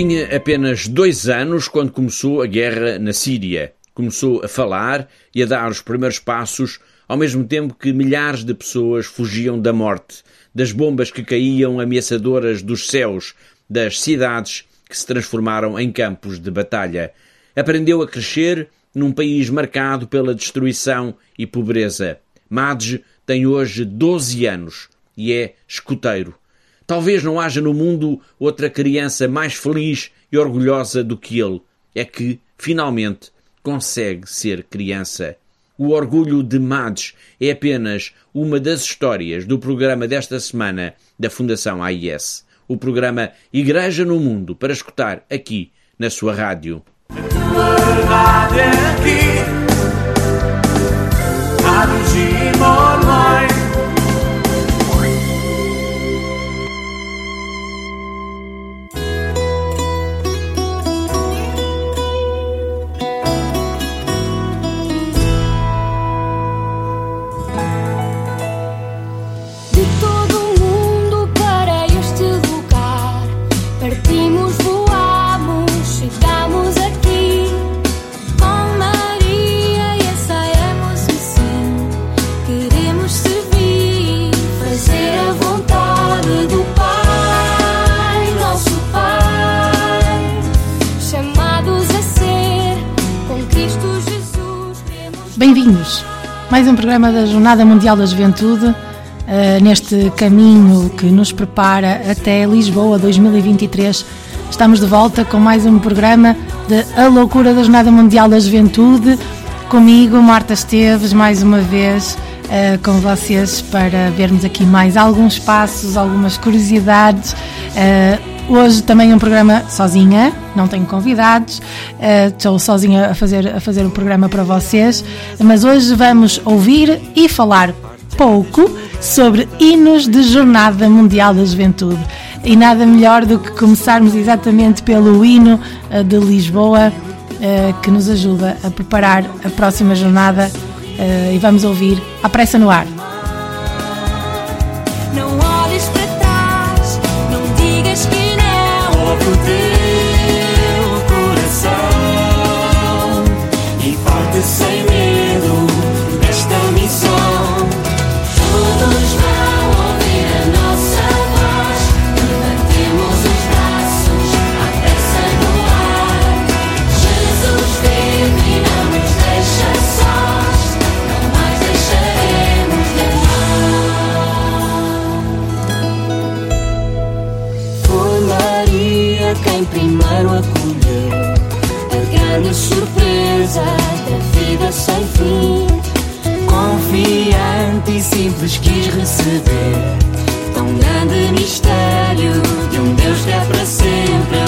Tinha apenas dois anos quando começou a guerra na Síria. Começou a falar e a dar os primeiros passos, ao mesmo tempo que milhares de pessoas fugiam da morte, das bombas que caíam ameaçadoras dos céus, das cidades que se transformaram em campos de batalha. Aprendeu a crescer num país marcado pela destruição e pobreza. Madge tem hoje 12 anos e é escuteiro. Talvez não haja no mundo outra criança mais feliz e orgulhosa do que ele. É que, finalmente, consegue ser criança. O orgulho de Madge é apenas uma das histórias do programa desta semana da Fundação AIS. O programa Igreja no Mundo para escutar aqui na sua rádio. A Mais um programa da Jornada Mundial da Juventude, uh, neste caminho que nos prepara até Lisboa 2023. Estamos de volta com mais um programa de A Loucura da Jornada Mundial da Juventude. Comigo, Marta Esteves, mais uma vez uh, com vocês para vermos aqui mais alguns passos, algumas curiosidades. Hoje também um programa sozinha, não tenho convidados, uh, estou sozinha a fazer, a fazer o programa para vocês, mas hoje vamos ouvir e falar pouco sobre hinos de Jornada Mundial da Juventude. E nada melhor do que começarmos exatamente pelo hino uh, de Lisboa, uh, que nos ajuda a preparar a próxima jornada. e vamos ouvir A Pressa no Ar. coisa da vida sem fim. Confiante e simples quis receber tão grande mistério de um Deus que é para sempre.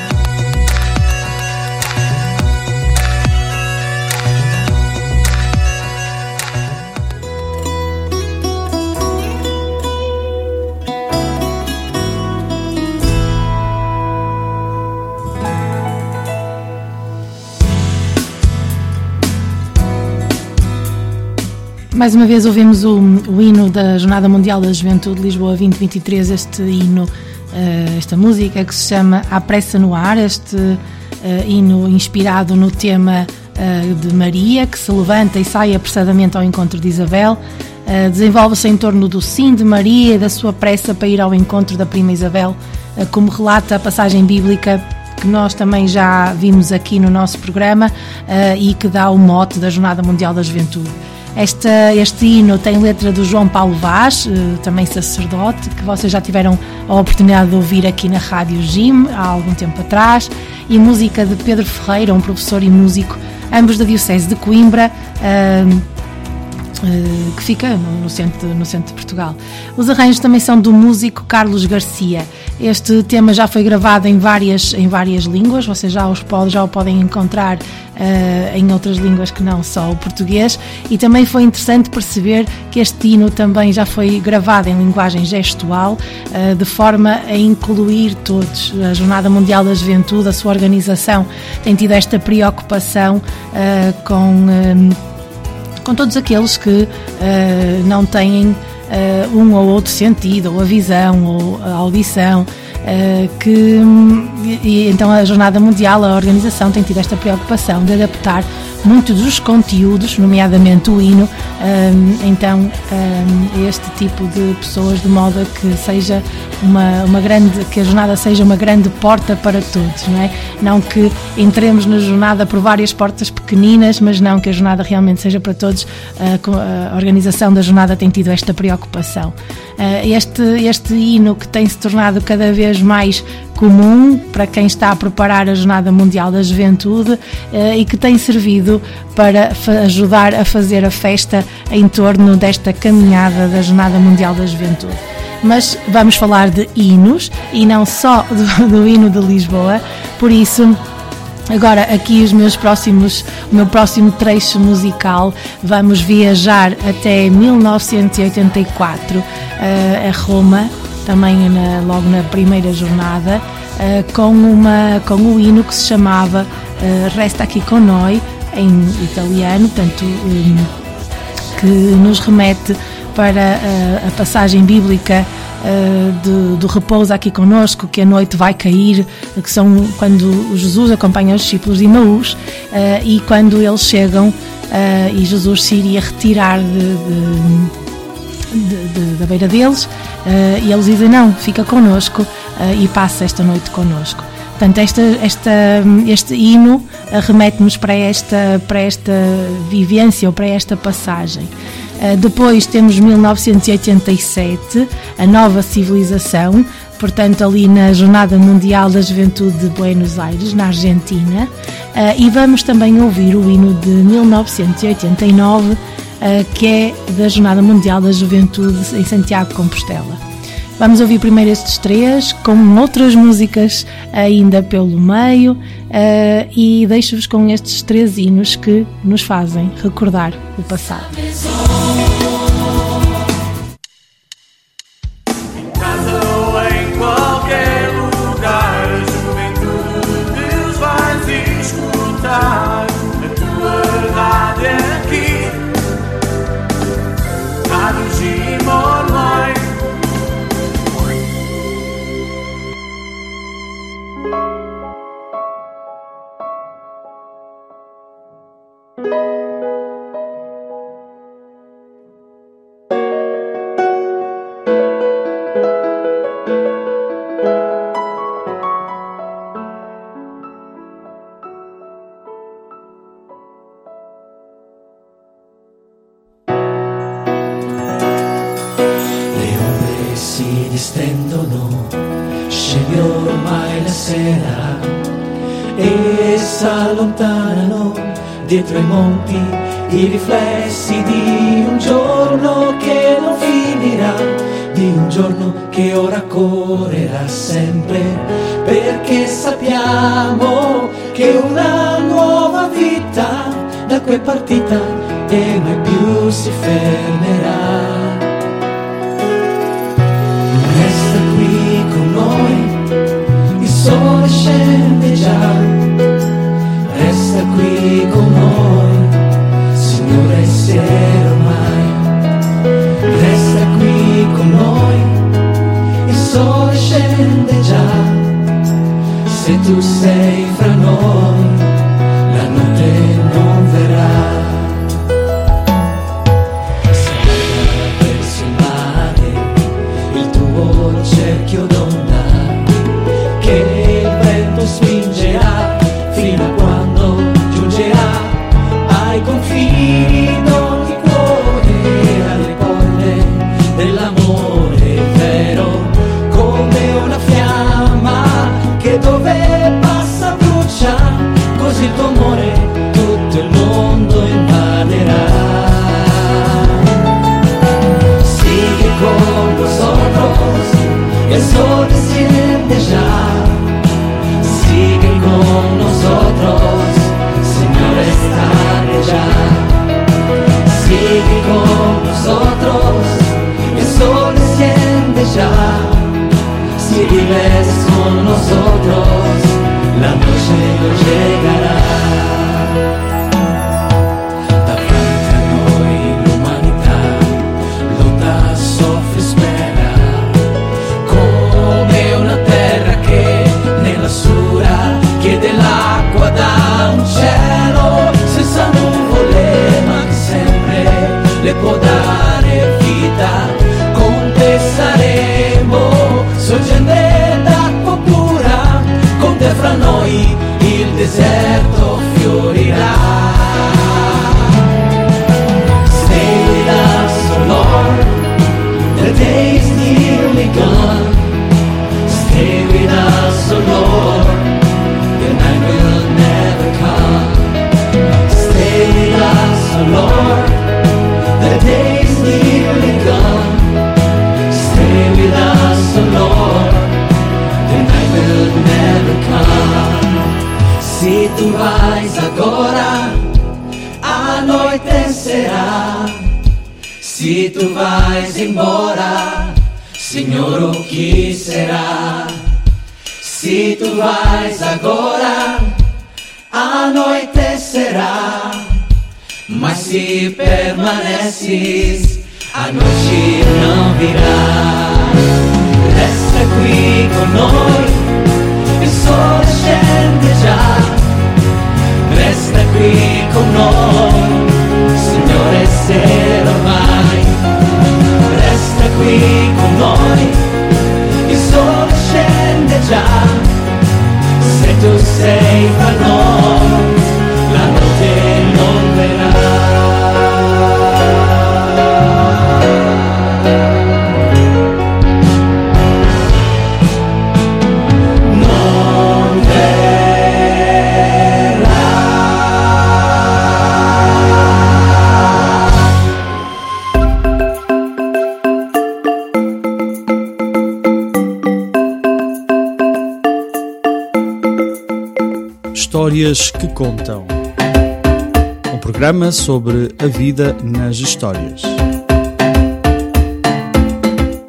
Mais uma vez ouvimos o, o, hino da Jornada Mundial da Juventude Lisboa 2023, este hino, uh, esta música que se chama A Pressa no Ar, este uh, hino inspirado no tema uh, de Maria, que se levanta e sai apressadamente ao encontro de Isabel. Desenvolve-se em torno do sim de Maria e da sua pressa para ir ao encontro da prima Isabel, como relata a passagem bíblica que nós também já vimos aqui no nosso programa e que dá o mote da Jornada Mundial da Juventude. Esta, este hino tem letra do João Paulo Vaz, eh, também sacerdote, que vocês já tiveram a oportunidade de ouvir aqui na Rádio Jim há algum tempo atrás, e música de Pedro Ferreira, um professor e músico, ambos da Diocese de Coimbra. Que fica no, centro, no centro de Portugal. Os arranjos também são do músico Carlos Garcia. Este tema já foi gravado em várias, em várias línguas, vocês já, os pode, já o podem encontrar uh, em outras línguas que não só o português. E também foi interessante perceber que este hino também já foi gravado em linguagem gestual, uh, de forma a incluir todos. A Jornada Mundial da Juventude, a sua organização, tem tido esta preocupação com com todos aqueles que uh, não têm uh, um ou outro sentido, ou a visão, ou a audição, uh, que e, então a Jornada Mundial, a organização tem tido esta preocupação de adaptar muitos dos conteúdos, nomeadamente o hino, um, então um, este tipo de pessoas, de modo a que seja uma, uma grande, que a jornada seja uma grande porta para todos, não é? Não que entremos na jornada por várias portas pequeninas, mas não que a jornada realmente seja para todos. A, organização da jornada tem tido esta preocupação. Uh, este, este hino que tem se tornado cada vez mais comum para quem está a preparar a Jornada Mundial da Juventude eh, e que tem servido para ajudar a fazer a festa em torno desta caminhada da Jornada Mundial da Juventude. Mas vamos falar de hinos e não só do, do hino de Lisboa, por isso Agora, aqui os meus próximos, o meu próximo trecho musical, vamos viajar até 1984 uh, a Roma, também na, logo na primeira jornada, uh, com, uma, com o hino que se chamava uh, Resta aqui con noi, em italiano, portanto, um, que nos remete para uh, a passagem bíblica do, do repouso aqui conosco, que a noite vai cair, que são quando Jesus acompanha os discípulos de Maús e quando eles chegam e Jesus se iria retirar de, de, de, da beira deles e eles dizem: Não, fica conosco e passa esta noite conosco. Portanto, esta, esta, este hino remete-nos para esta, para esta vivência ou para esta passagem. Uh, depois temos 1987, a nova civilização, portanto, ali na Jornada Mundial da Juventude de Buenos Aires, na Argentina. Uh, e vamos também ouvir o hino de 1989, uh, que é da Jornada Mundial da Juventude em Santiago de Compostela. Vamos ouvir primeiro estes três, com outras músicas ainda pelo meio, uh, e deixo-vos com estes três hinos que nos fazem recordar o passado. será se tu vais embora? Senhor, o que será se tu vais agora? Anoitecerá, mas se permaneces, a noite não virá. Resta aqui con noi, il sole scende già. Resta aqui con noi. essere mai Resta qui con noi, il sole scende già, se tu sei fra noi. Histórias que Contam. Um programa sobre a vida nas histórias.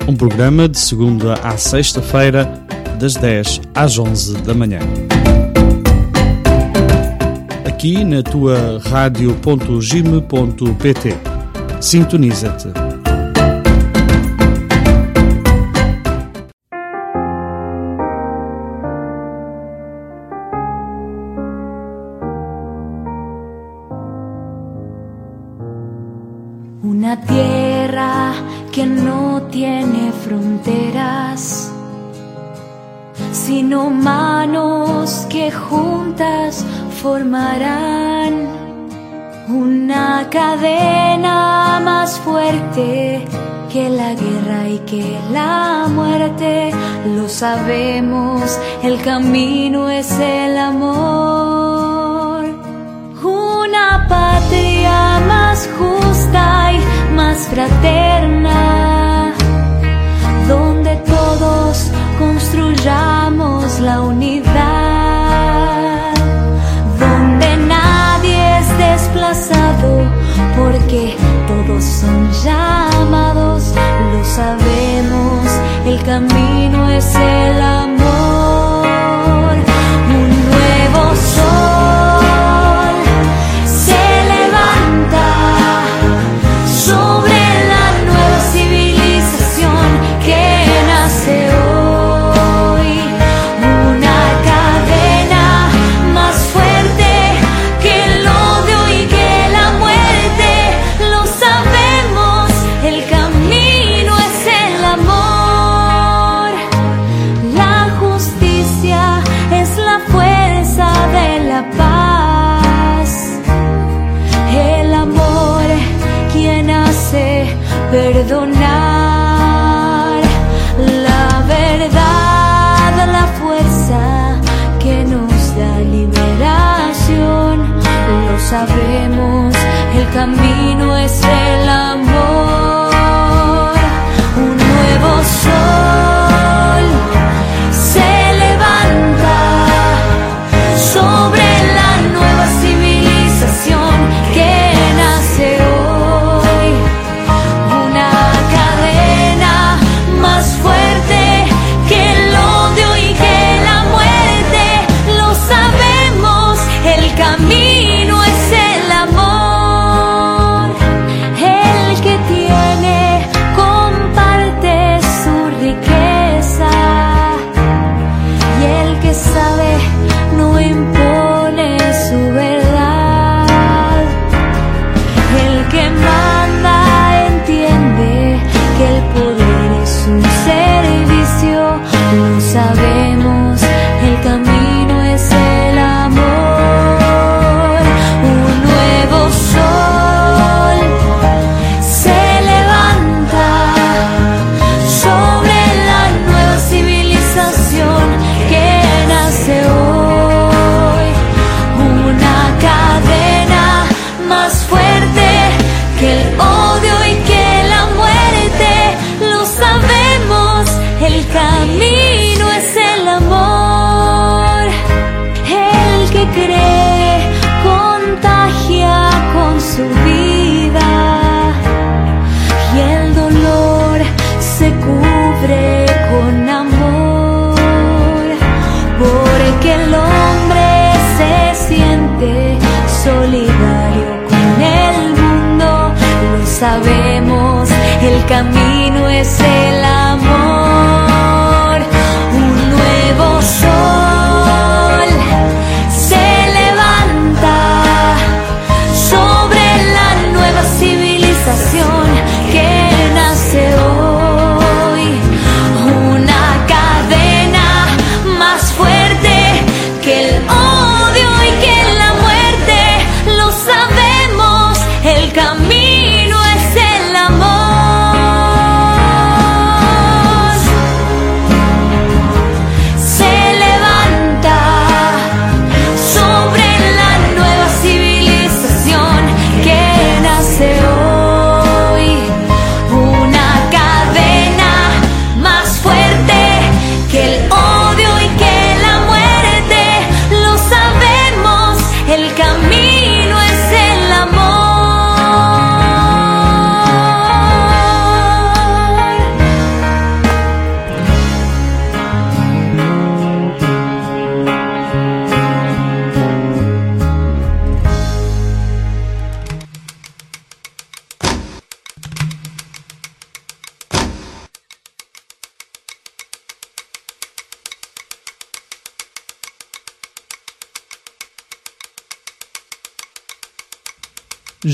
Um programa de segunda à sexta-feira, das 10 às 11 da manhã. Aqui na tua radio.gime.pt. Sintoniza-te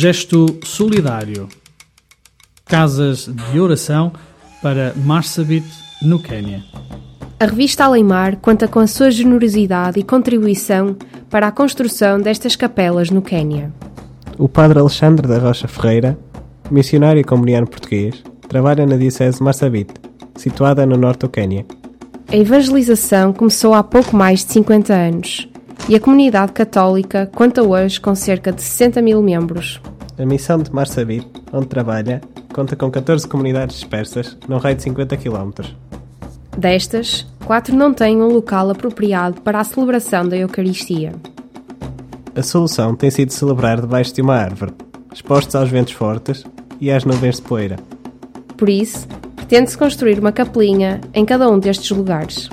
Gesto solidário. Casas de oração para Marsabit, no Quênia. A revista Aleimar conta com a sua generosidade e contribuição para a construção destas capelas no Quênia. O padre Alexandre da Rocha Ferreira, missionário e comuniano português, trabalha na Diocese de Marsabit, situada no norte do Quênia. A evangelização começou há pouco mais de 50 anos e a comunidade católica conta hoje com cerca de 60 mil membros. A missão de Marsabit, onde trabalha, conta com 14 comunidades dispersas, num raio de 50 km. Destas, quatro não têm um local apropriado para a celebração da Eucaristia. A solução tem sido celebrar debaixo de uma árvore, expostos aos ventos fortes e às nuvens de poeira. Por isso, pretende-se construir uma capelinha em cada um destes lugares.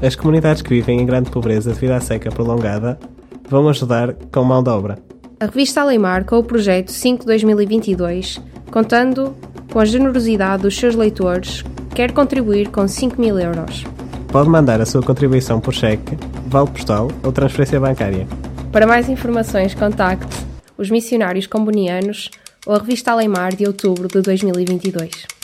As comunidades que vivem em grande pobreza devido à seca prolongada vão ajudar com mão de obra. A revista Aleimar com o projeto 5-2022, contando com a generosidade dos seus leitores, quer contribuir com 5 mil euros. Pode mandar a sua contribuição por cheque, vale postal ou transferência bancária. Para mais informações, contacte os missionários combonianos ou a revista Aleimar de outubro de 2022.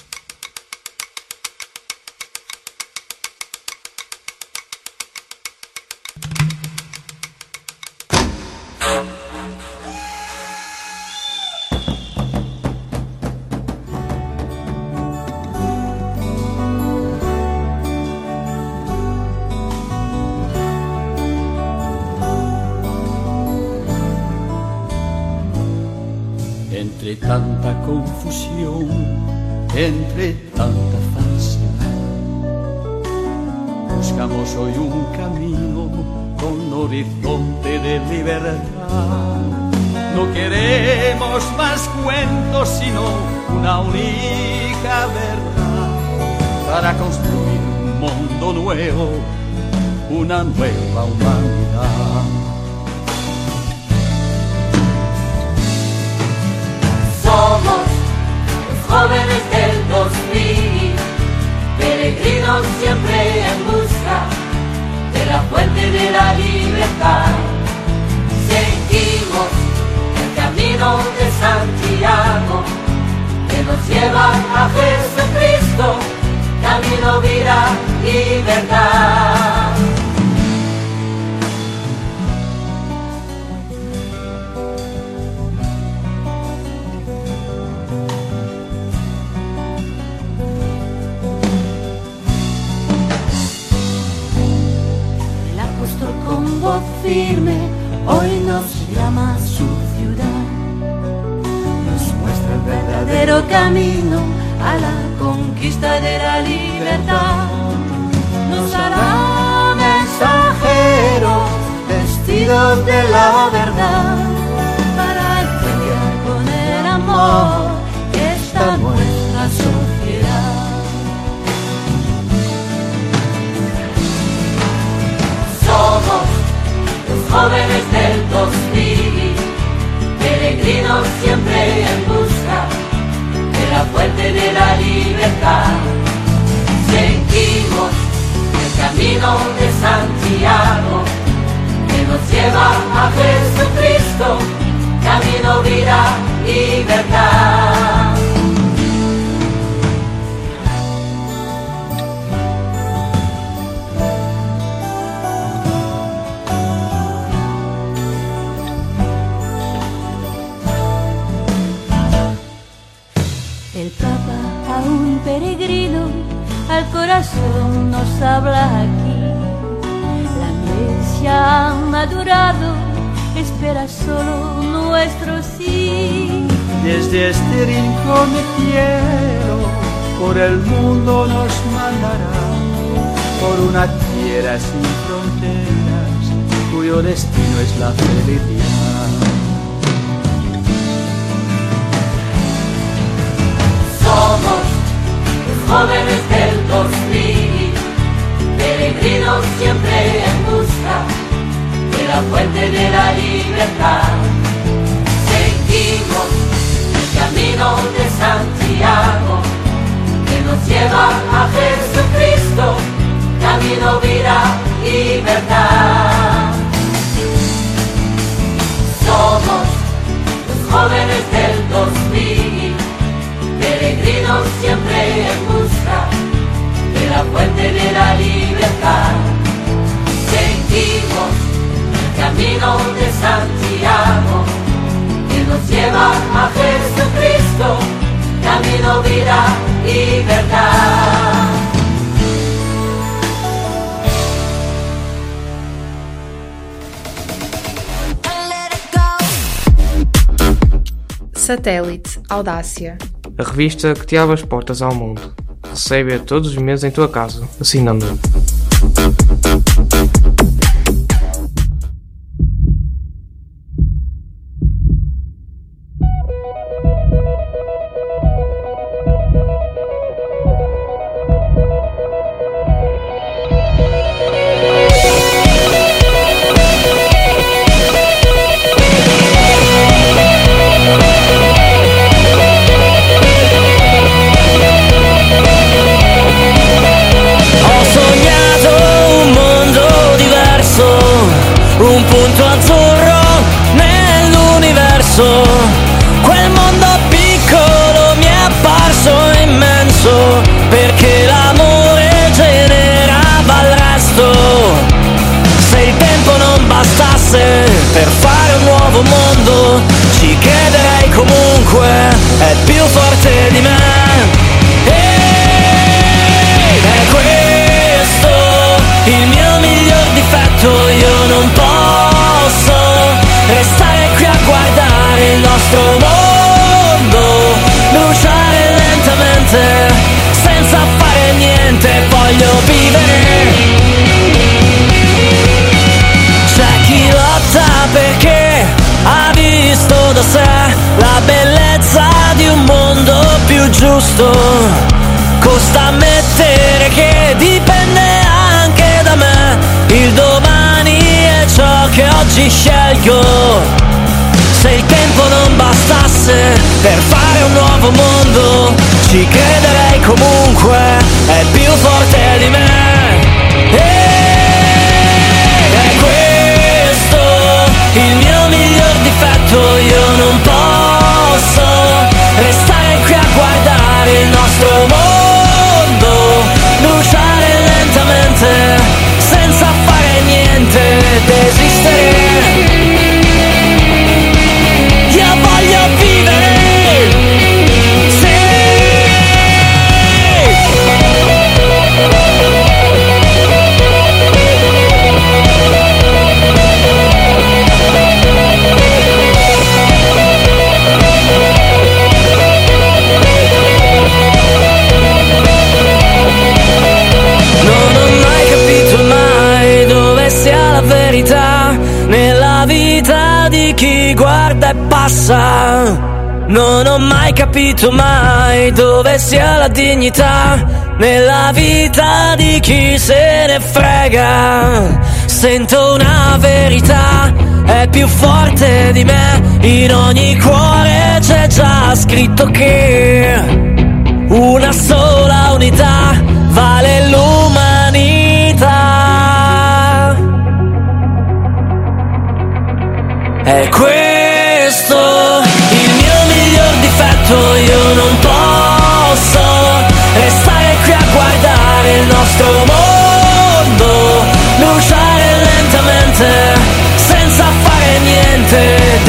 Libertad. Seguimos el camino de Santiago que nos lleva a Jesucristo, camino, vida y verdad. Somos los jóvenes del 2000, peregrinos siempre en busca de la fuente de la libertad. Camino de Santiago que nos lleva a Jesucristo, camino, vida y verdad. Satélite Audácia. A revista que te abre as portas ao mundo. Recebe-a todos os meses em tua casa, assinando. Passa. Non ho mai capito mai dove sia la dignità nella vita di chi se ne frega. Sento una verità, è più forte di me, in ogni cuore c'è già scritto che una sola unità vale l'umanità. È questo difetto, io non posso restare qui a guardare il nostro mondo bruciare lentamente senza fare niente ed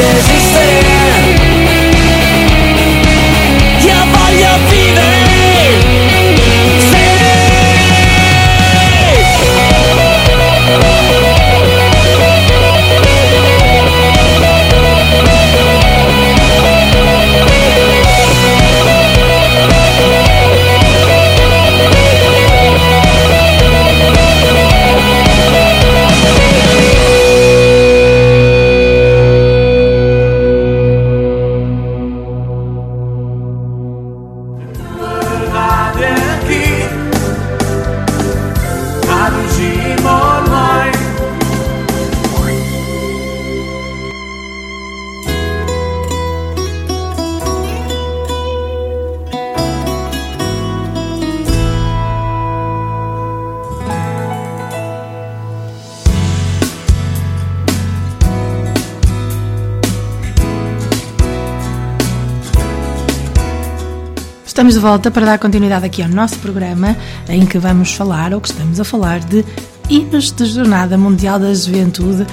Estamos de volta para dar continuidade aqui ao nosso programa, em que vamos falar, ou que estamos a falar, de hinos de Jornada Mundial da Juventude uh,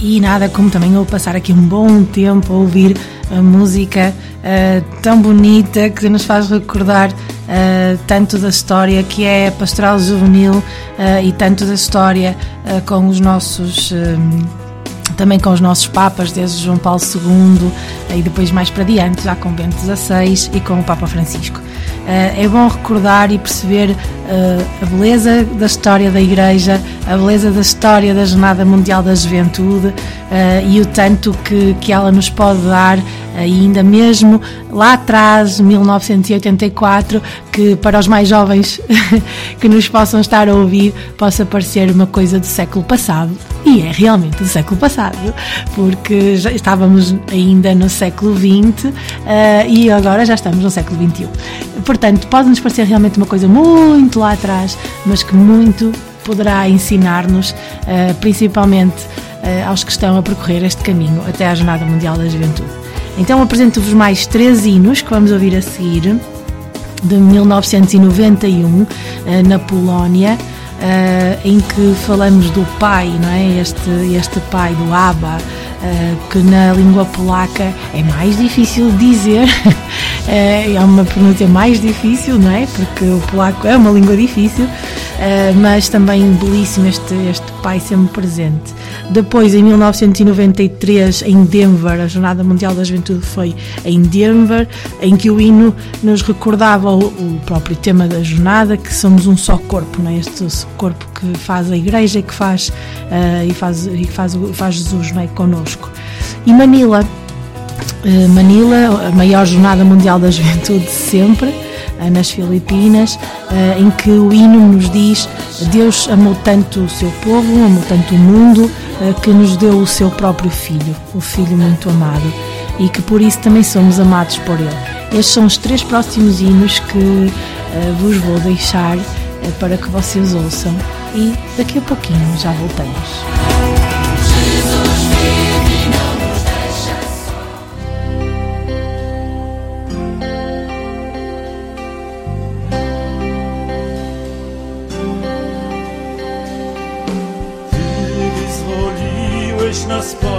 e nada como também eu passar aqui um bom tempo a ouvir a música uh, tão bonita que nos faz recordar uh, tanto da história que é pastoral juvenil e tanto da história com os nossos também com os nossos papas, desde João Paulo II e depois mais para diante, já com Bento XVI e com o Papa Francisco. Eh, é bom recordar e perceber eh, a beleza da história da Igreja, a beleza da história da Jornada Mundial da Juventude eh, e o tanto que, que ela nos pode dar ainda mesmo lá atrás, 1984, que para os mais jovens que nos possam estar a ouvir possa parecer uma coisa do século passado. E é realmente do século passado, porque já estávamos ainda no século XX uh, e agora já estamos no século XXI. Portanto, pode-nos parecer realmente uma coisa muito lá atrás, mas que muito poderá ensinar-nos, uh, principalmente uh, aos que estão a percorrer este caminho até à Jornada Mundial da Juventude. Então apresento-vos mais três hinos que vamos ouvir a seguir, de 1991, eh, na Polónia, eh, em que falamos do pai, não é? Este, este pai do Abba, eh, que na língua polaca é mais difícil dizer, é uma pronúncia mais difícil, não é? Porque o polaco é uma língua difícil. Eh, mas também belíssimo este, este pai sempre presente. Depois, em 1993, em Denver, a Jornada Mundial da Juventude foi em Denver, em que o hino nos recordava o, o próprio tema da jornada, que somos um só corpo, não é? este corpo que faz a Igreja que faz, uh, e faz, e faz, faz Jesus não é? connosco. E Manila, uh, Manila, a maior jornada mundial da juventude de sempre, eh, nas Filipinas, eh, em que o hino nos diz Deus amou tanto o seu povo, amou tanto o mundo, eh, que nos deu o seu próprio Filho, o Filho muito amado, e que por isso também somos amados por Ele. Estes são os três próximos hinos que vos vou deixar para que vocês ouçam e daqui a pouquinho já voltamos. nas portas.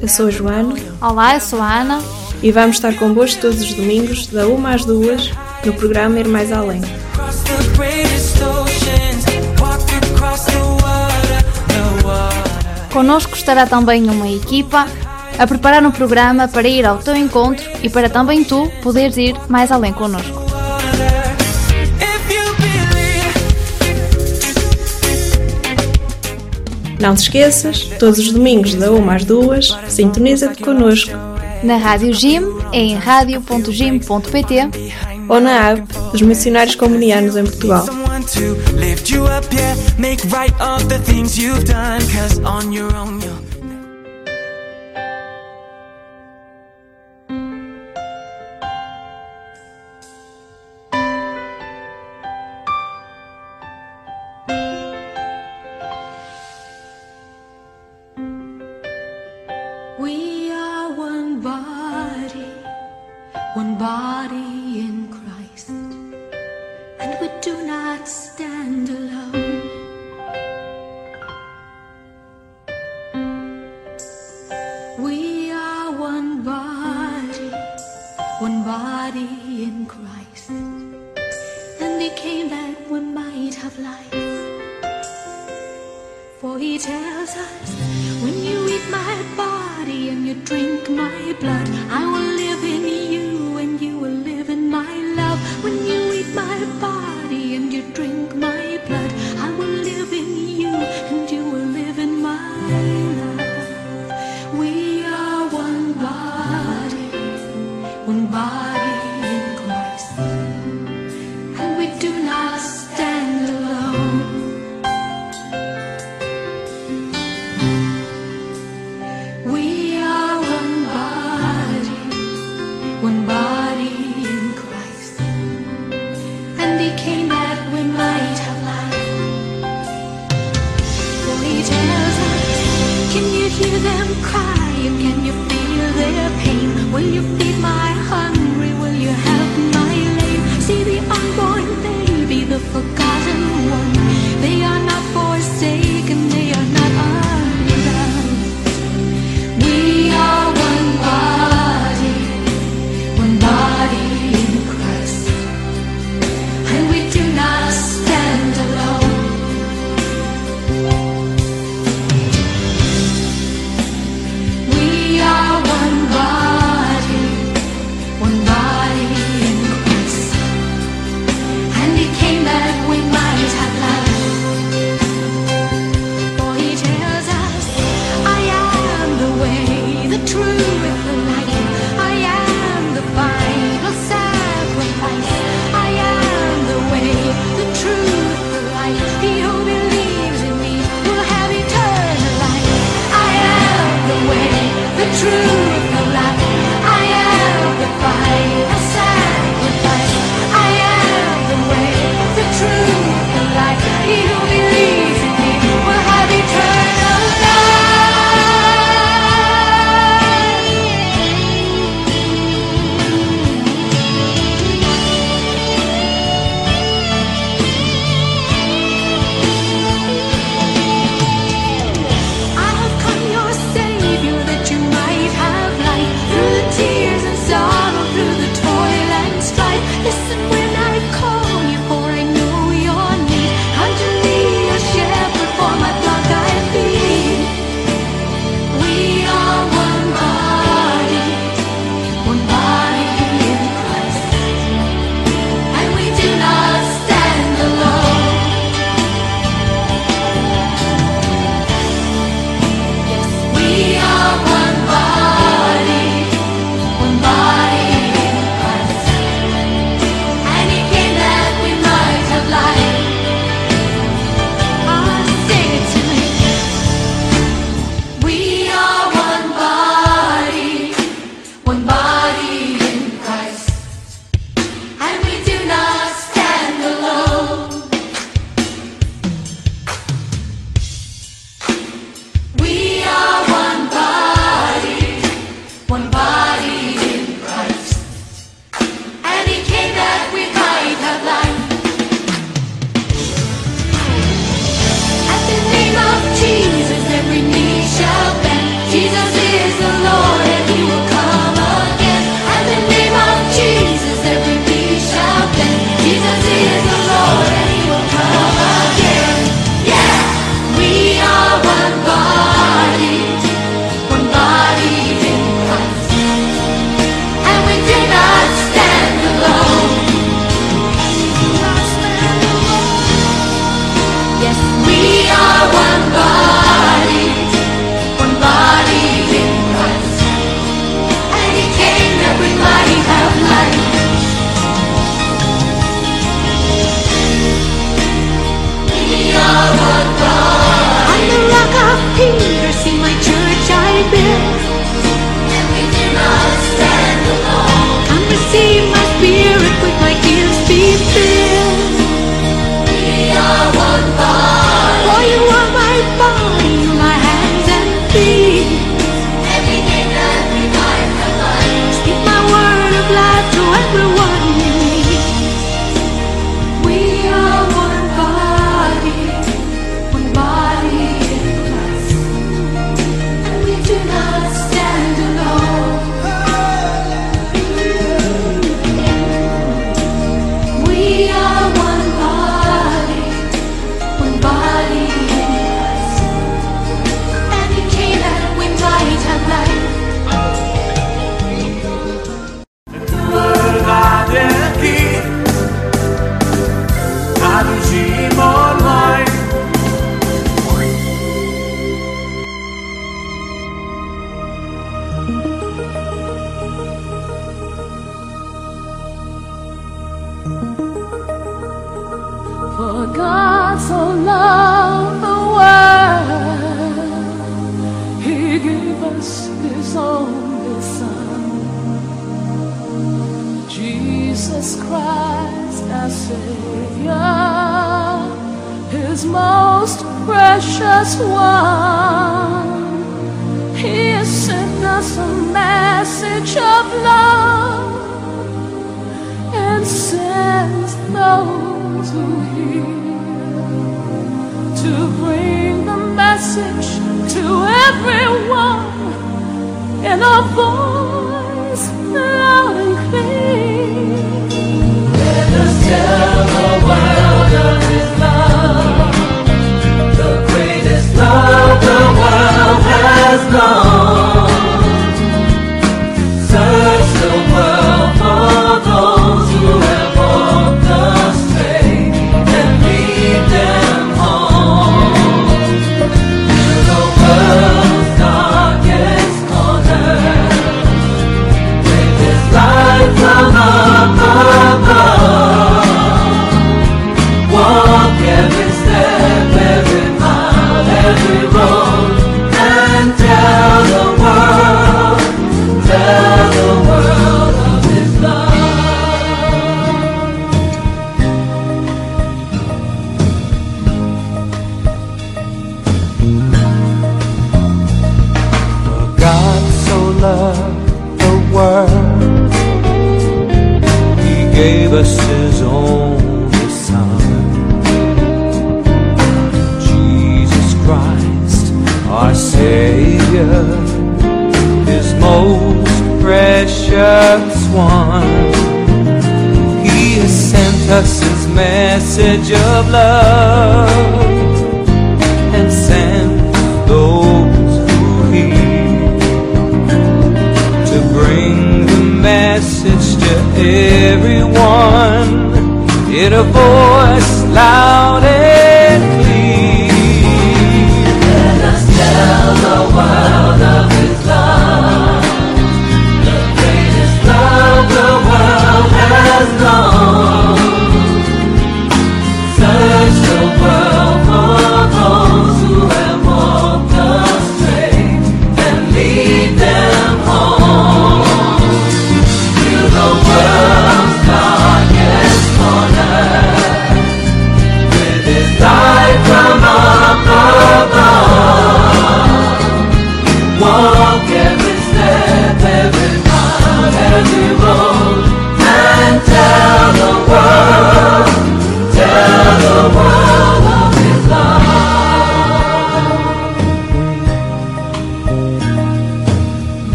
eu sou a Joana. Olá, eu sou a Ana. E vamos estar convosco todos os domingos, da 1 às 2, no programa Ir Mais Além. Conosco estará também uma equipa a preparar um programa para ir ao teu encontro e para também tu poderes ir mais além conosco. Não te esqueças, todos os domingos da 1 às 2, Sintoniza-te connosco na Rádio Jim em radio.jim.pt ou na app dos Missionários Comunianos em Portugal. to lift you up, yeah. Make right of the things you've done, cause on your own.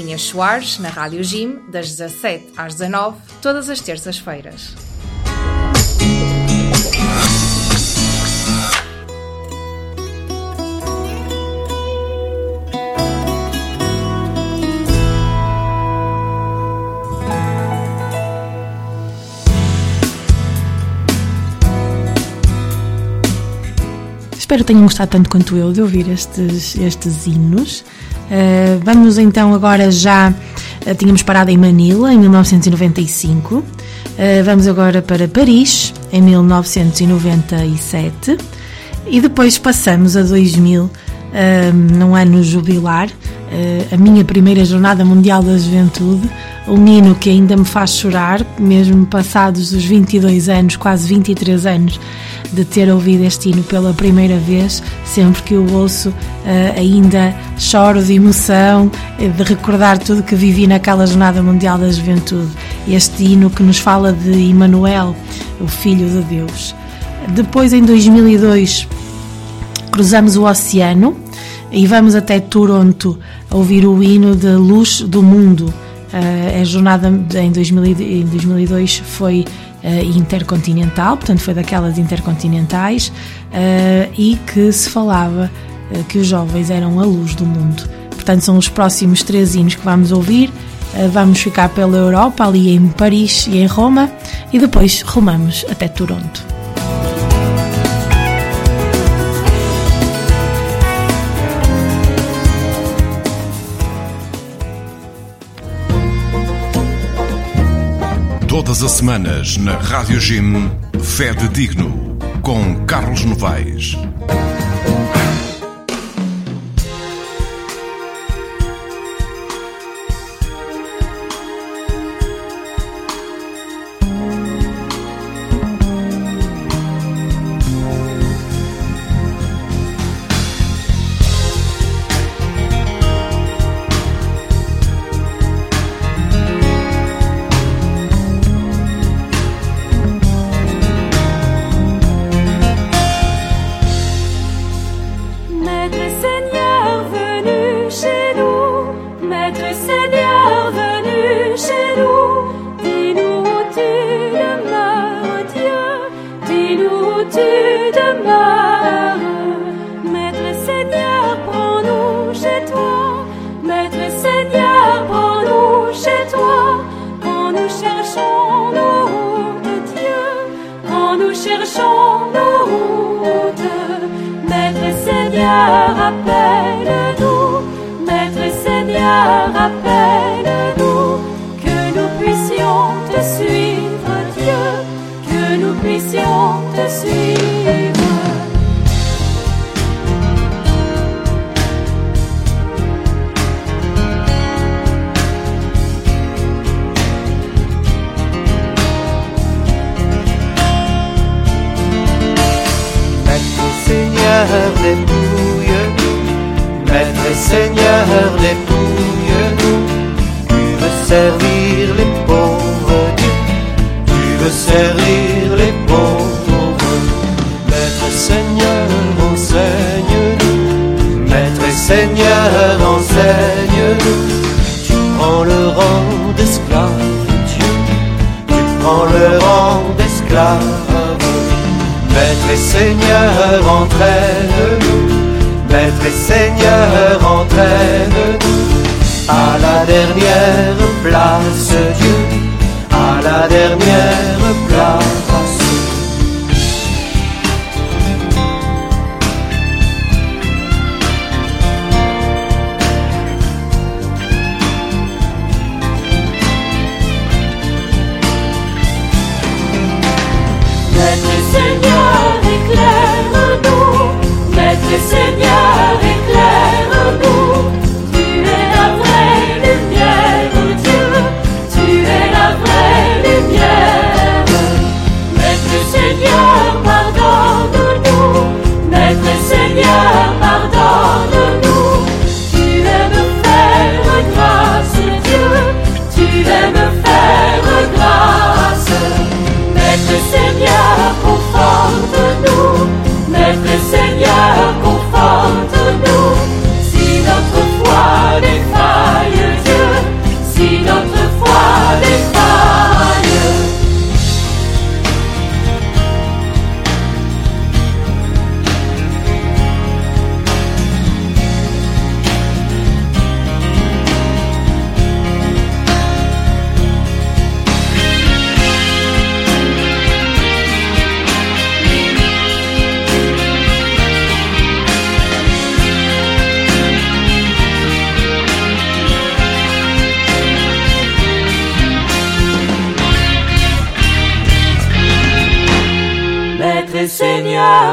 Inês Soares, na Rádio Gym, das 17 às 19, todas as terças-feiras. Espero que tenham gostado tanto quanto eu de ouvir estes, estes hinos. Uh, vamos então agora já. Uh, tínhamos parado em Manila em 1995. Uh, vamos agora para Paris em 1997. E depois passamos a 2000, num ano jubilar, a minha primeira Jornada Mundial da Juventude. Um hino que ainda me faz chorar, mesmo passados os 22 anos, quase 23 anos de ter ouvido este hino pela primeira vez, sempre que o ouço uh, ainda choro de emoção, eh, de recordar tudo que vivi naquela Jornada Mundial da Juventude. Este hino que nos fala de Emmanuel, o Filho de Deus. Depois, em 2002, cruzamos o oceano e vamos até Toronto a ouvir o hino de Luz do Mundo. Uh, a jornada em, 2000, em 2002 foi intercontinental, portanto foi daquelas intercontinentais, e que se falava que os jovens eram a luz do mundo. Portanto, são os próximos três hinos que vamos ouvir. vamos ficar pela Europa, ali em Paris e em Roma, e depois rumamos até Toronto. Todas as semanas na Rádio Jim, Fé de Digno, com Carlos Novaes.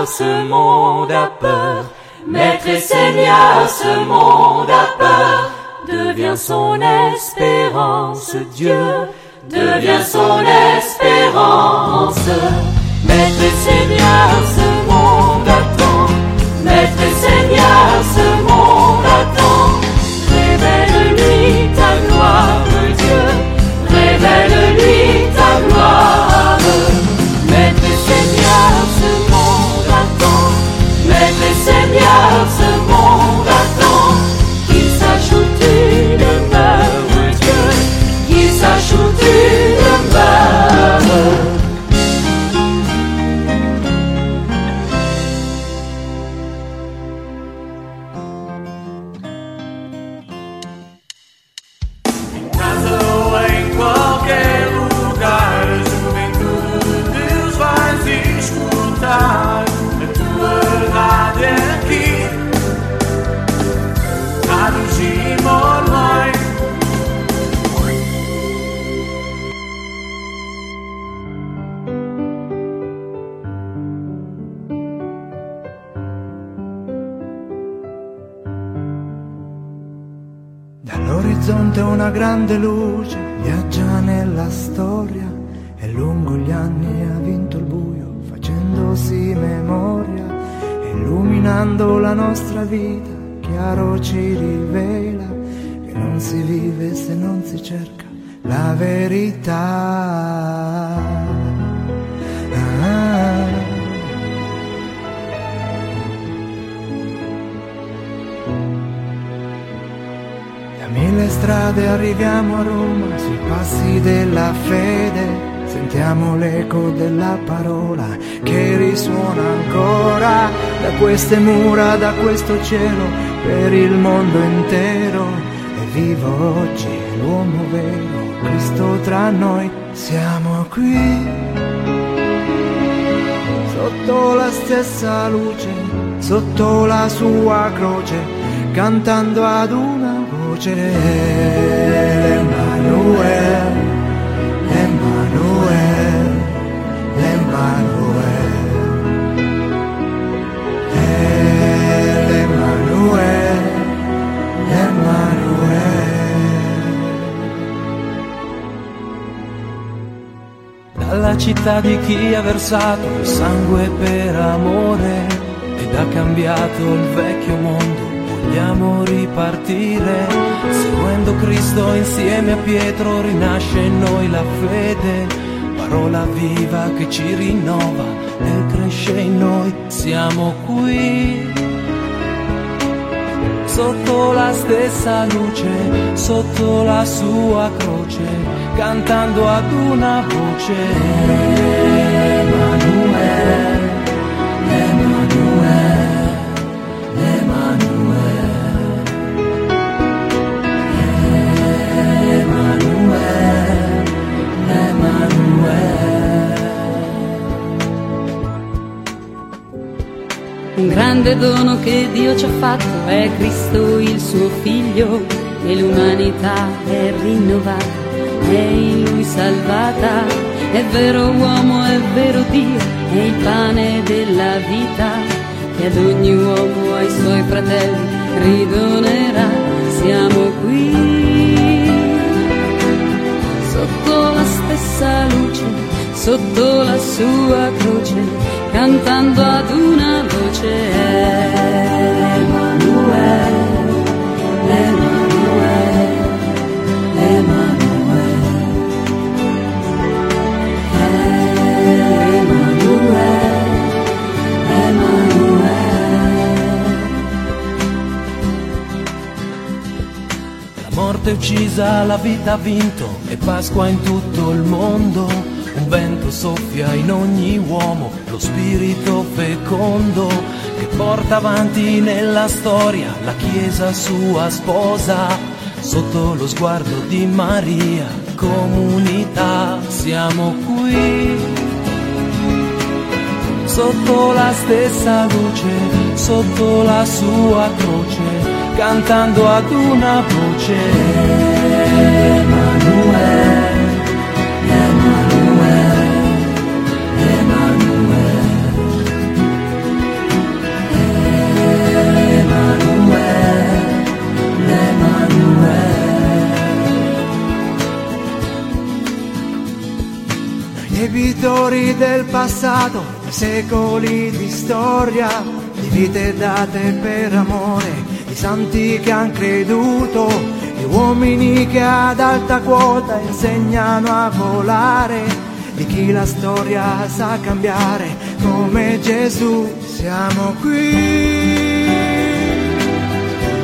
Ce monde a peur. Maître et Seigneur, ce monde a peur. Devient son espérance, Dieu. Devient son espérance. Maître et Seigneur, ce monde attend. Maître et Seigneur, ce monde grande luce viaggia nella storia e lungo gli anni ha vinto il buio facendosi memoria, illuminando la nostra vita, chiaro ci rivela che non si vive se non si cerca la verità. Mille strade arriviamo a Roma, sui passi della fede, sentiamo l'eco della parola che risuona ancora da queste mura, da questo cielo, per il mondo intero. E vivo oggi l'uomo vero, Cristo tra noi, siamo qui. Sotto la stessa luce, sotto la sua croce, cantando ad una voce Emanuele, Emanuele, Emanuele, Emanuele, Dalla città di chi ha versato il sangue per amore ed ha cambiato il vecchio mondo, vogliamo ripartire. Seguendo Cristo insieme a Pietro rinasce in noi la fede, parola viva che ci rinnova e cresce in noi. Siamo qui sotto la stessa luce, sotto la sua croce, cantando ad una voce. Grande dono che Dio ci ha fatto è Cristo il suo figlio e l'umanità è rinnovata, è in lui salvata. È vero uomo, è vero Dio, è il pane della vita che ad ogni uomo, ai suoi fratelli ridonerà. Siamo qui sotto la stessa luce, sotto la sua croce, cantando ad una voce. Emanuele, Emanuele, Emanuele, Emanuele, La morte uccisa, la vita ha vinto e Pasqua in tutto il mondo. Un vento soffia in ogni uomo, lo spirito fecondo che porta avanti nella storia la Chiesa sua sposa. Sotto lo sguardo di Maria, comunità, siamo qui. Sotto la stessa luce, sotto la sua croce, cantando ad una voce. Emanuele, del passato, secoli di storia, di vite date per amore, i santi che han creduto, gli uomini che ad alta quota insegnano a volare, di chi la storia sa cambiare come Gesù. Siamo qui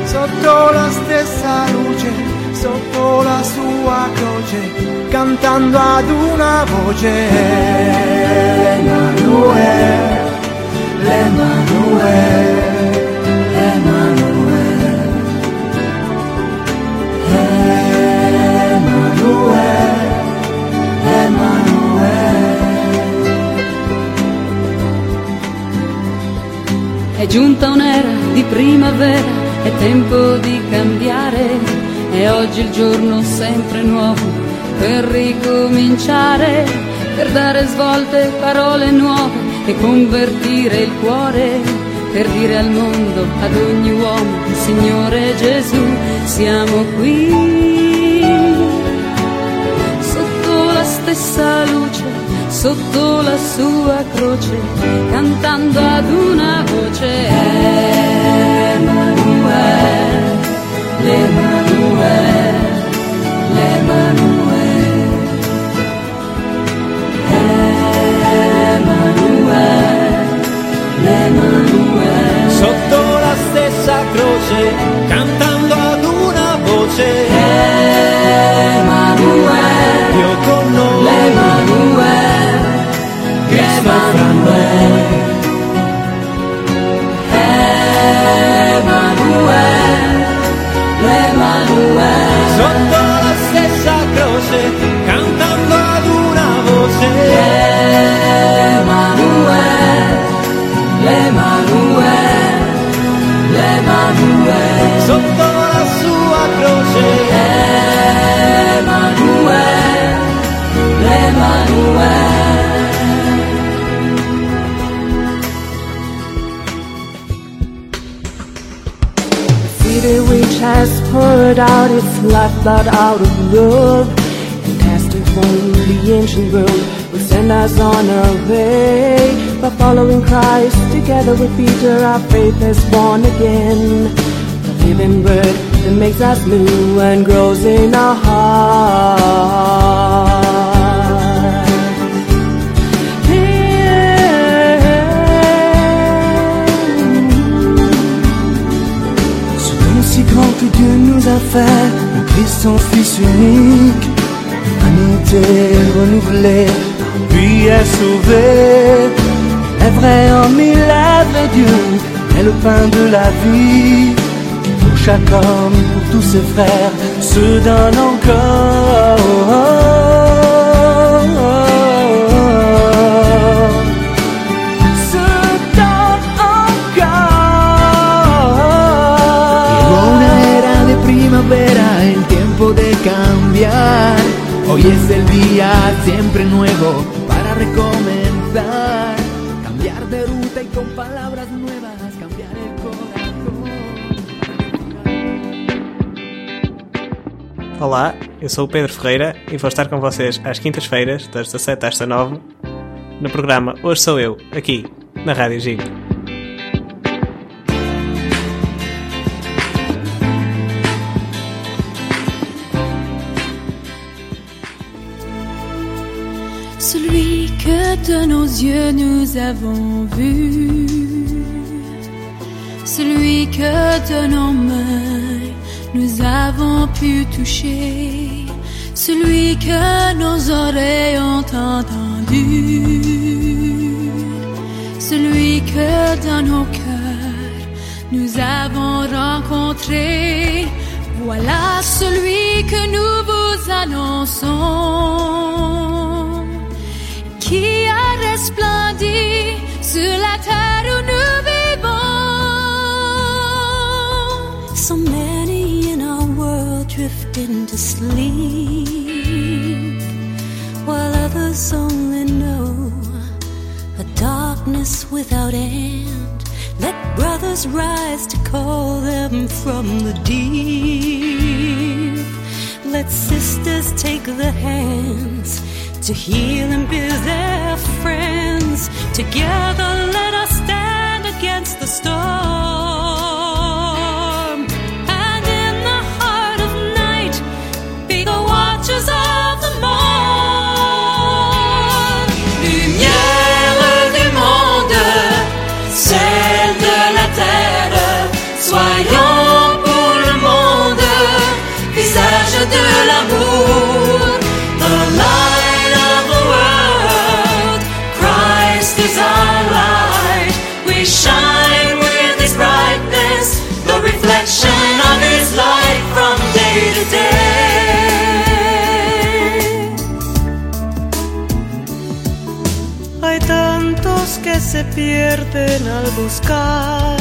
sotto la stessa luce, sotto la sua croce, cantando ad una voce. Emanuele, l'Emanuele, Emanuele, Emanuele, Emanuele. È giunta un'era di primavera, è tempo di cambiare, è oggi il giorno sempre nuovo per ricominciare, per dare svolte, parole nuove e convertire il cuore, per dire al mondo, ad ogni uomo, Signore Gesù, siamo qui, sotto la stessa luce, sotto la sua croce, cantando ad una voce. Emanuele, cantando ad una voce. Emanuele, Dio con noi. l'Emanuele, Cristo fra noi. Croce, cantando ad una voce. L'Emanuele, l'Emanuele, l'Emanuele. Sotto la sua croce. L'Emanuele, l'Emanuele. city which has poured out its lifeblood out of love from the ancient world will send us on our way. By following Christ together with Peter our faith is born again. The living word that makes us new and grows in our heart. Ce don que Dieu nous a fait, le Christ son Fils unique, renouvelée, lui est sauvé. Est vrai en mille êtres et Dieu est le pain de la vie. Pour chaque homme, pour tous ses frères, se donne encore. Primavera, el tiempo de cambiar. Hoy es el día siempre nuevo para recomenzar. Cambiar de ruta y con palabras nuevas cambiar el corazón. Olá, eu sou o Pedro Ferreira e vou estar com vocês às quintas-feiras, das 17 às 19, no programa Hoje Sou Eu, aqui, na Rádio Gig. De nos yeux nous avons vu, celui que de nos mains nous avons pu toucher, celui que nos oreilles ont entendu, celui que dans nos cœurs nous avons rencontré. Voilà celui que nous vous annonçons a resplendi sur la terre où nous vivons. So many in our world drifting to sleep, while others only know a darkness without end. Let brothers rise to call them from the deep. Let sisters take the hands to heal and be their. Together, let us stand against the storm. Se pierden al buscar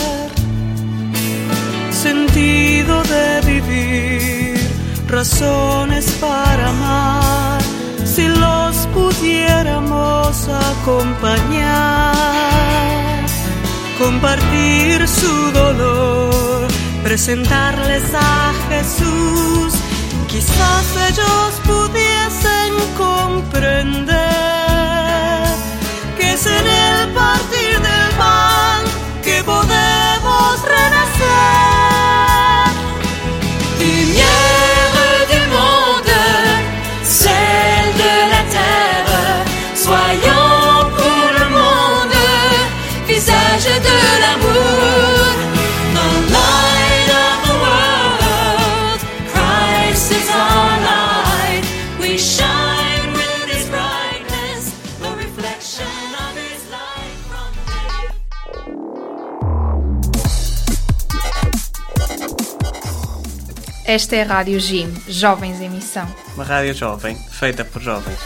sentido de vivir, razones para amar. Si los pudiéramos acompañar, compartir su dolor, presentarles a Jesús, quizás ellos pudiesen comprender que es podemos Esta é a Rádio Jim, Jovens em Missão. Uma rádio jovem, feita por jovens.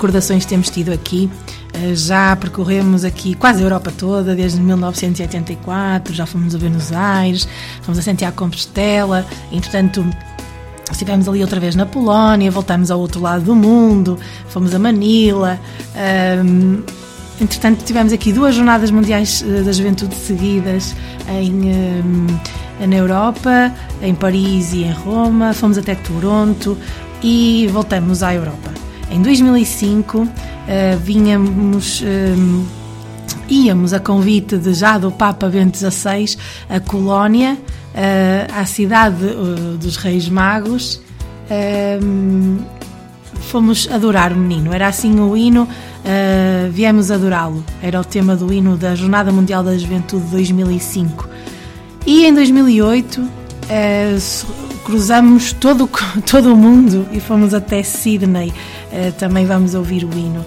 Recordações temos tido aqui. Eh, Já percorremos aqui quase a Europa toda, desde 1984, já fomos a Buenos Aires, fomos a Santiago Compostela, entretanto estivemos ali outra vez na Polónia, voltámos ao outro lado do mundo, fomos a Manila. ehm, entretanto, tivemos aqui duas jornadas mundiais eh, da juventude seguidas em, ehm, na Europa, em Paris e em Roma, fomos até Toronto e voltamos à Europa. Em 2005 eh, vínhamos ehm, íamos a convite de já do Papa Bento XVI a Colónia, eh, à cidade eh, dos Reis Magos. Fomos adorar o menino, era assim o hino, eh, viemos adorá-lo. Era o tema do hino da Jornada Mundial da Juventude de 2005. E em 2008 eh, s- cruzamos todo, todo o mundo e fomos até Sydney. Eh, também vamos ouvir o hino.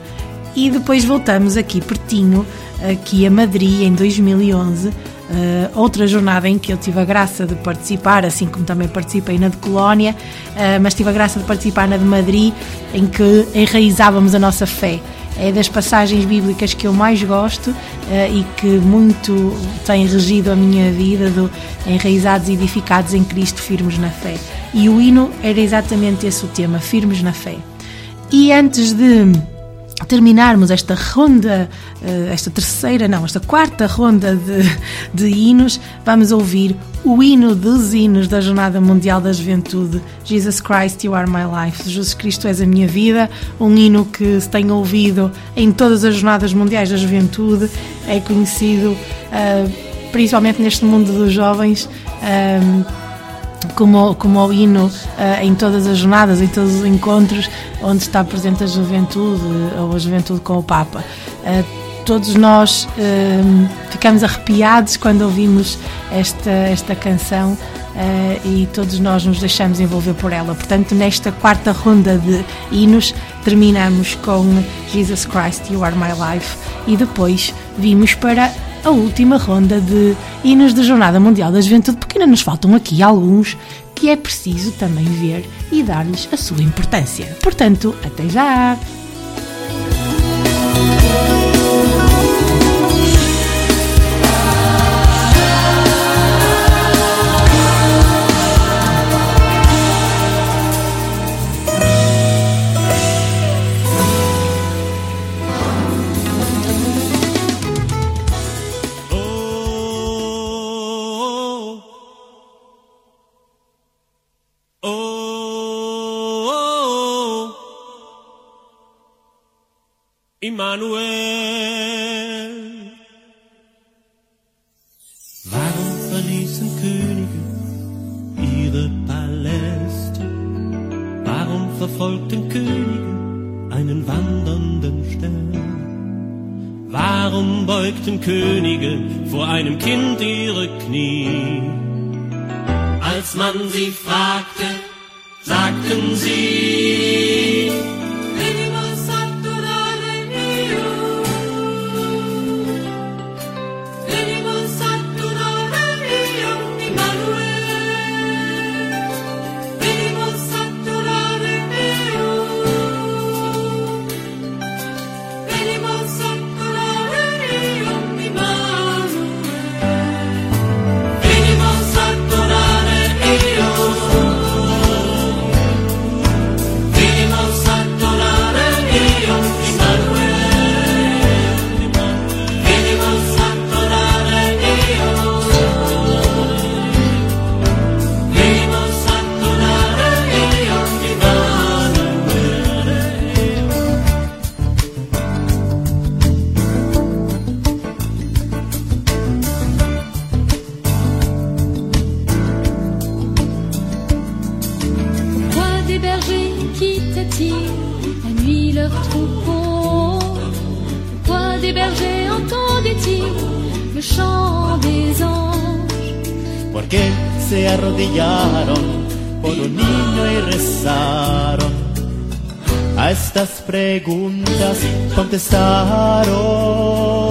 E depois voltamos aqui pertinho, aqui a Madrid, em 2011. eh, outra jornada em que eu tive a graça de participar, assim como também participei na de Colónia, eh, mas tive a graça de participar na de Madrid, em que enraizávamos a nossa fé. É das passagens bíblicas que eu mais gosto eh, e que muito tem regido a minha vida, do enraizados e edificados em Cristo, firmes na fé. E o hino era exatamente esse o tema, firmes na fé. E antes de terminarmos esta ronda, eh, esta terceira, não, esta quarta ronda de, de hinos, vamos ouvir o hino dos hinos da Jornada Mundial da Juventude, Jesus Christ, You Are My Life. Jesus Cristo, és a minha vida, um hino que se tem ouvido em todas as Jornadas Mundiais da Juventude, é conhecido eh, principalmente neste mundo dos jovens. eh, como, como o hino eh, em todas as jornadas, em todos os encontros onde está presente a juventude ou a juventude com o Papa. Eh, todos nós eh, ficamos arrepiados quando ouvimos esta, esta canção eh, e todos nós nos deixamos envolver por ela. Portanto, nesta quarta ronda de hinos, terminamos com Jesus Christ, You Are My Life e depois vimos para a última ronda de hinos da Jornada Mundial da Juventude, porque ainda nos faltam aqui alguns que é preciso também ver e dar-lhes a sua importância. Portanto, até já! Immanuel. Warum verließen Könige ihre Paläste? Warum verfolgten Könige einen wandernden Stern? Warum beugten Könige vor einem Kind ihre Knie? Als man sie fragte, sagten sie, Porque se arrodillaron por un niño y rezaron. A estas preguntas contestaron.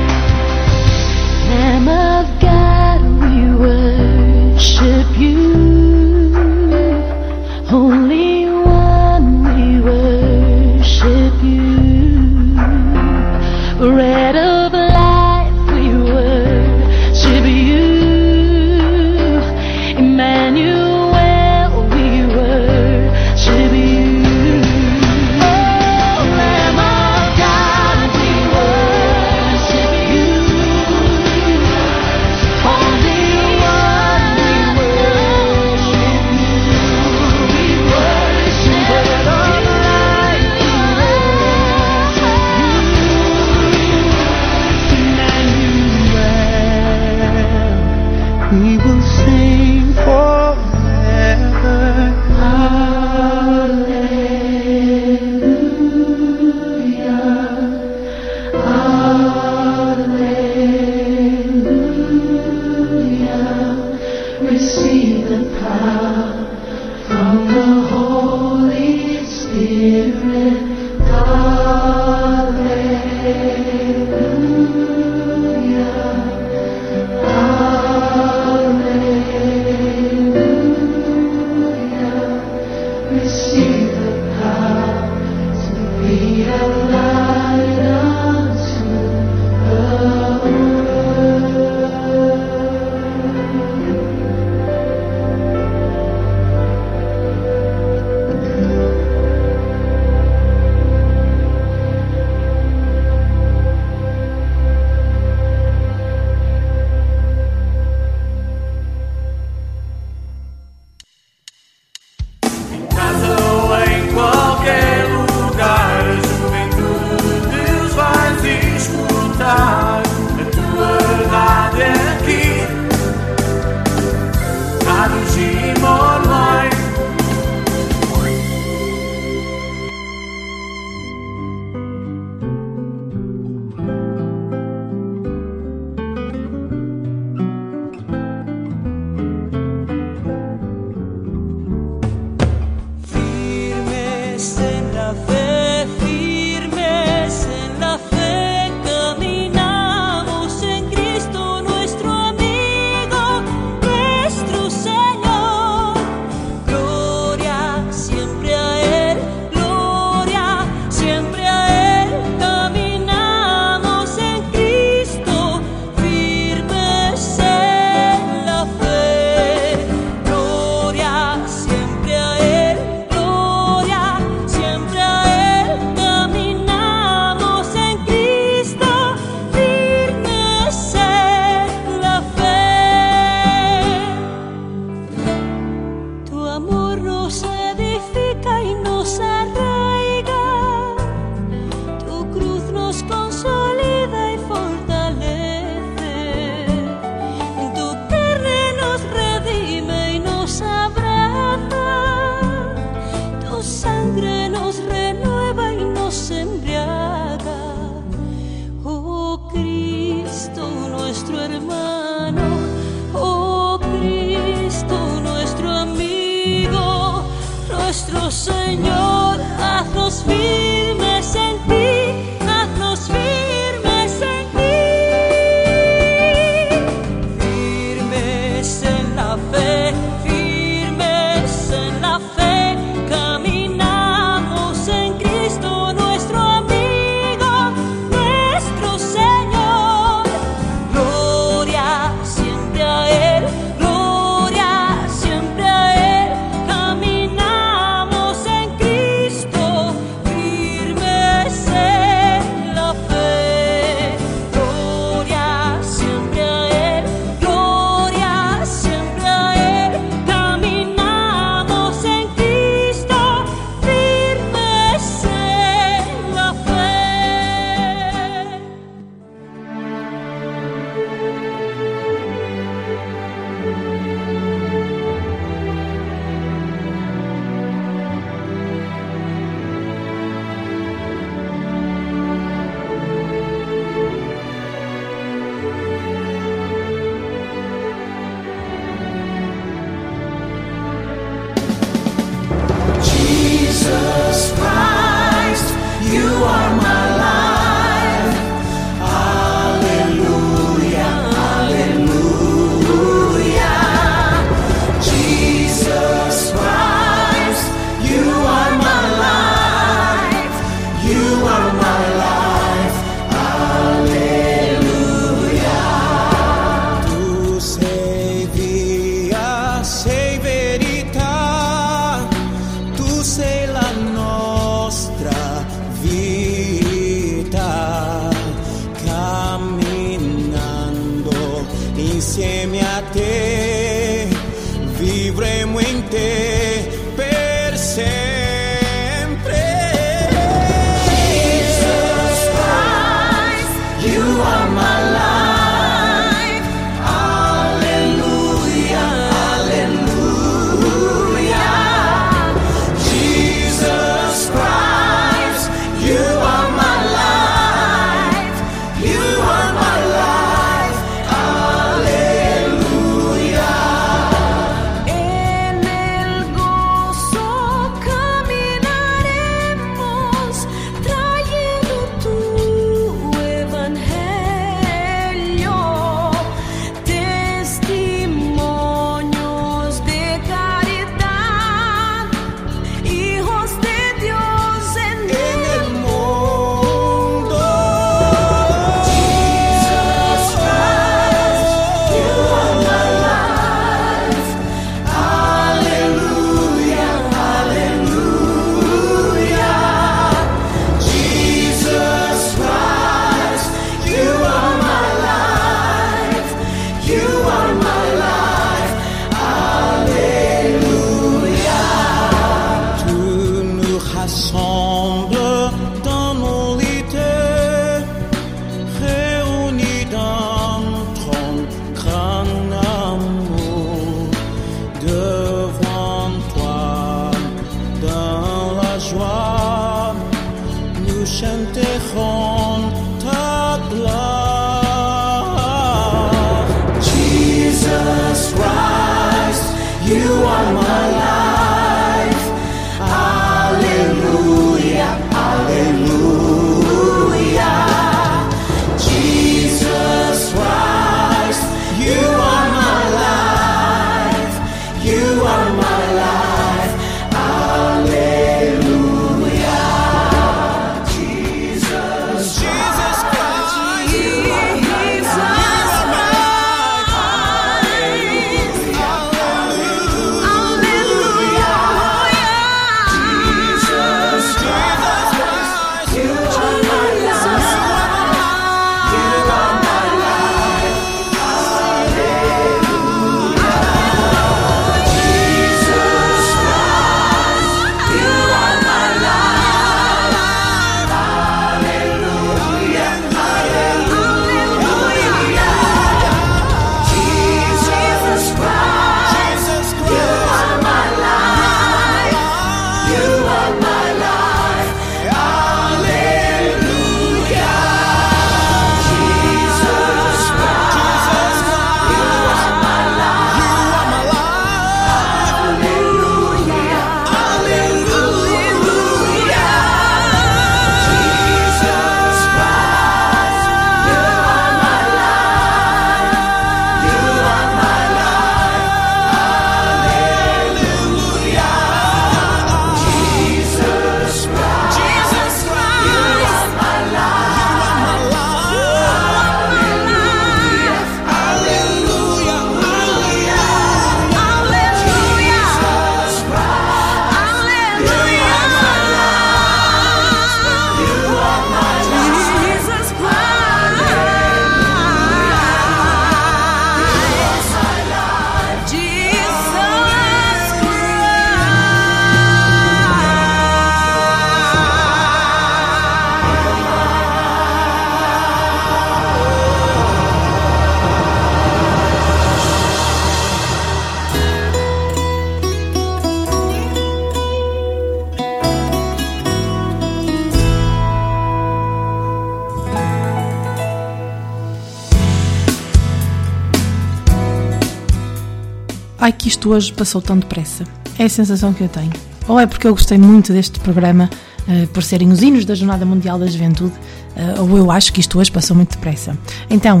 Isto hoje passou tão depressa. É a sensação que eu tenho. Ou é porque eu gostei muito deste programa uh, por serem os hinos da Jornada Mundial da Juventude, uh, ou eu acho que isto hoje passou muito depressa. Então,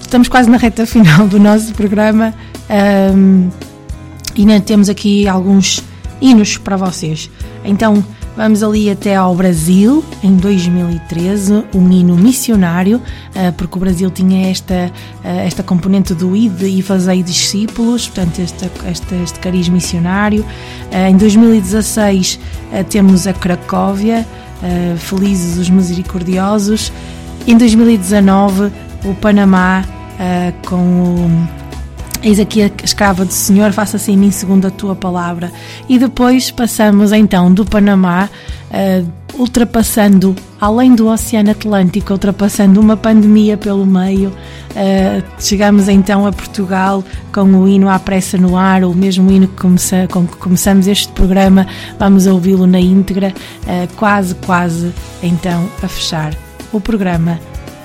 estamos quase na reta final do nosso programa um, e ainda temos aqui alguns hinos para vocês. Então, Vamos ali até ao Brasil, em 2013, um hino missionário, eh, porque o Brasil tinha esta, eh, esta componente do ID e fazei discípulos, portanto, este, este, este cariz missionário. Eh, em 2016 temos a Cracóvia, Felizes os Misericordiosos. Em 2019, o Panamá com o Eis aqui a escrava do Senhor, faça-se em mim segundo a tua palavra. E depois passamos então do Panamá, uh, ultrapassando, além do Oceano Atlântico, ultrapassando uma pandemia pelo meio. Uh, chegamos então a Portugal com o hino à pressa no ar, o mesmo hino que começa, com que começamos este programa. Vamos ouvi-lo na íntegra, uh, quase, quase então a fechar o programa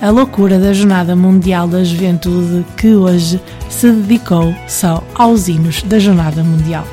a loucura da Jornada Mundial da Juventude, que hoje se dedicou só aos hinos da Jornada Mundial.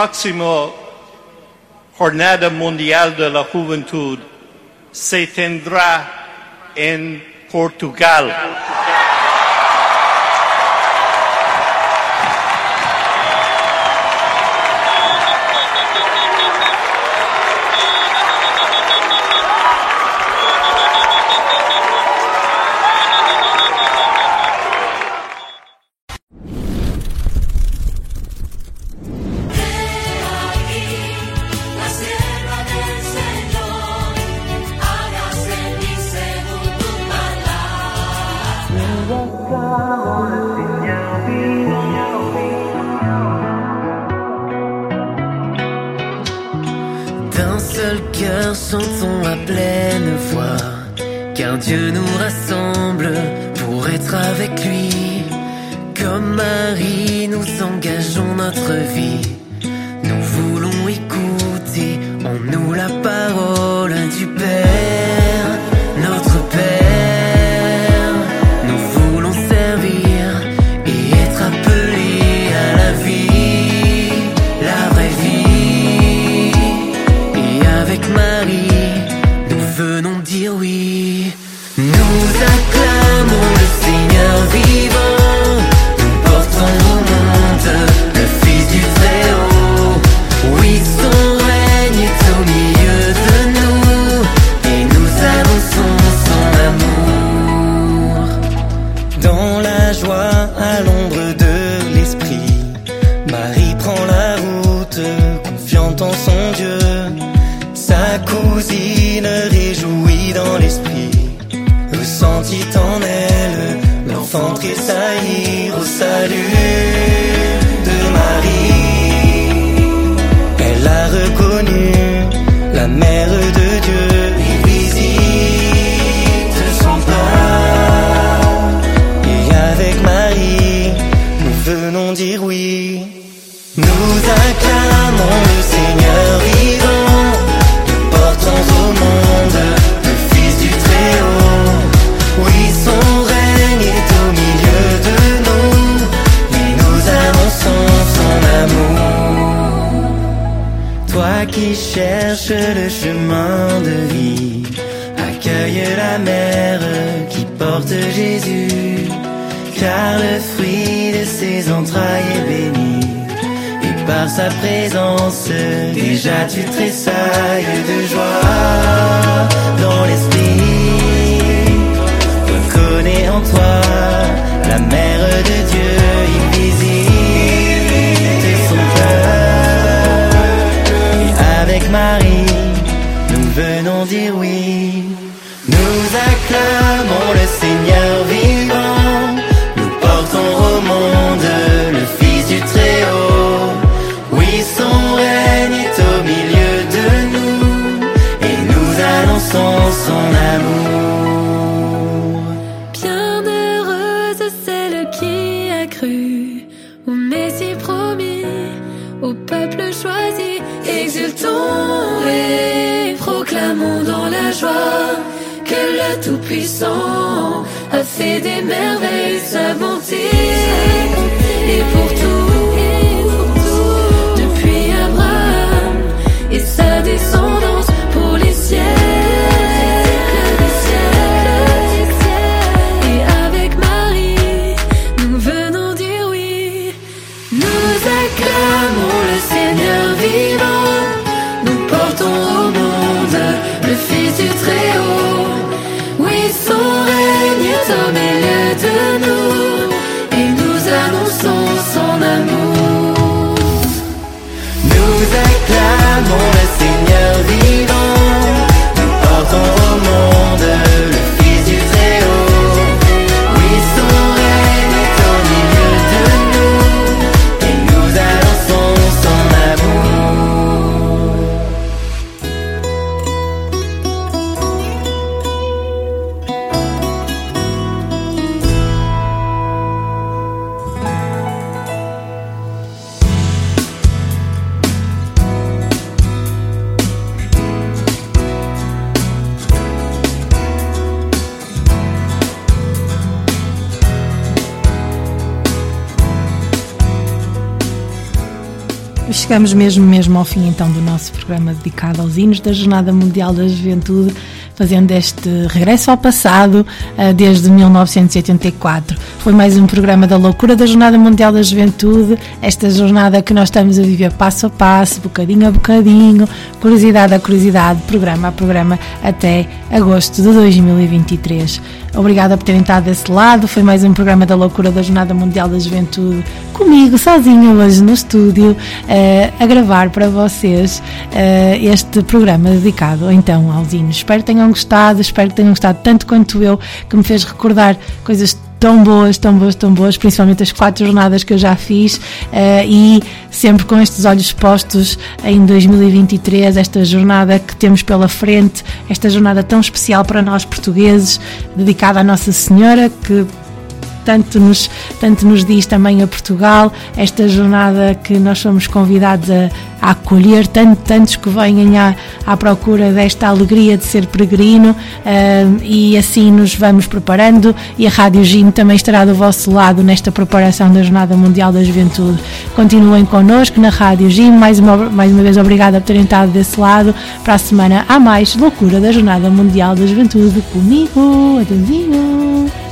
La próxima Jornada Mundial de la Juventud se tendrá en Portugal. Cousine réjouie dans l'esprit, ressentit en elle l'enfant tressaillir au salut de Marie. Elle a reconnu la mère de Dieu et visite son pas. Et avec Marie, nous venons dire oui. Nous acclamons le Seigneur qui cherches le chemin de vie, accueille la mère qui porte Jésus, car le fruit de ses entrailles est béni. Et par sa présence, déjà tu tressailles de joie dans l'esprit. Reconnais en toi la mère de Dieu, Tout-Puissant a fait des merveilles sa bonté. Chegamos mesmo, mesmo ao fim então do nosso programa dedicado aos hinos da Jornada Mundial da Juventude, fazendo este regresso ao passado eh, desde 1984. Foi mais um programa da loucura da Jornada Mundial da Juventude, esta jornada que nós estamos a viver passo a passo, bocadinho a bocadinho, curiosidade a curiosidade, programa a programa, até agosto de 2023. Obrigada por terem estado desse lado. Foi mais um programa da loucura da Jornada Mundial da Juventude, comigo, sozinho, hoje no estúdio, eh, a gravar para vocês eh, este programa dedicado então aos hinos. Espero que tenham gostado, espero que tenham gostado tanto quanto eu, que me fez recordar coisas tão boas, tão boas, tão boas, principalmente as quatro jornadas que eu já fiz uh, e sempre com estes olhos postos em 2023, esta jornada que temos pela frente, esta jornada tão especial para nós portugueses, dedicada à Nossa Senhora, que tanto nos, tanto nos diz também a Portugal, esta jornada que nós somos convidados a, a acolher, tanto, tantos que vêm à, à procura desta alegria de ser peregrino uh, e assim nos vamos preparando e a Rádio Gino também estará do vosso lado nesta preparação da Jornada Mundial da Juventude. Continuem connosco na Rádio Gino, mais uma, mais uma vez obrigada por terem estado desse lado, para a semana há mais loucura da Jornada Mundial da Juventude comigo, Adãozinho.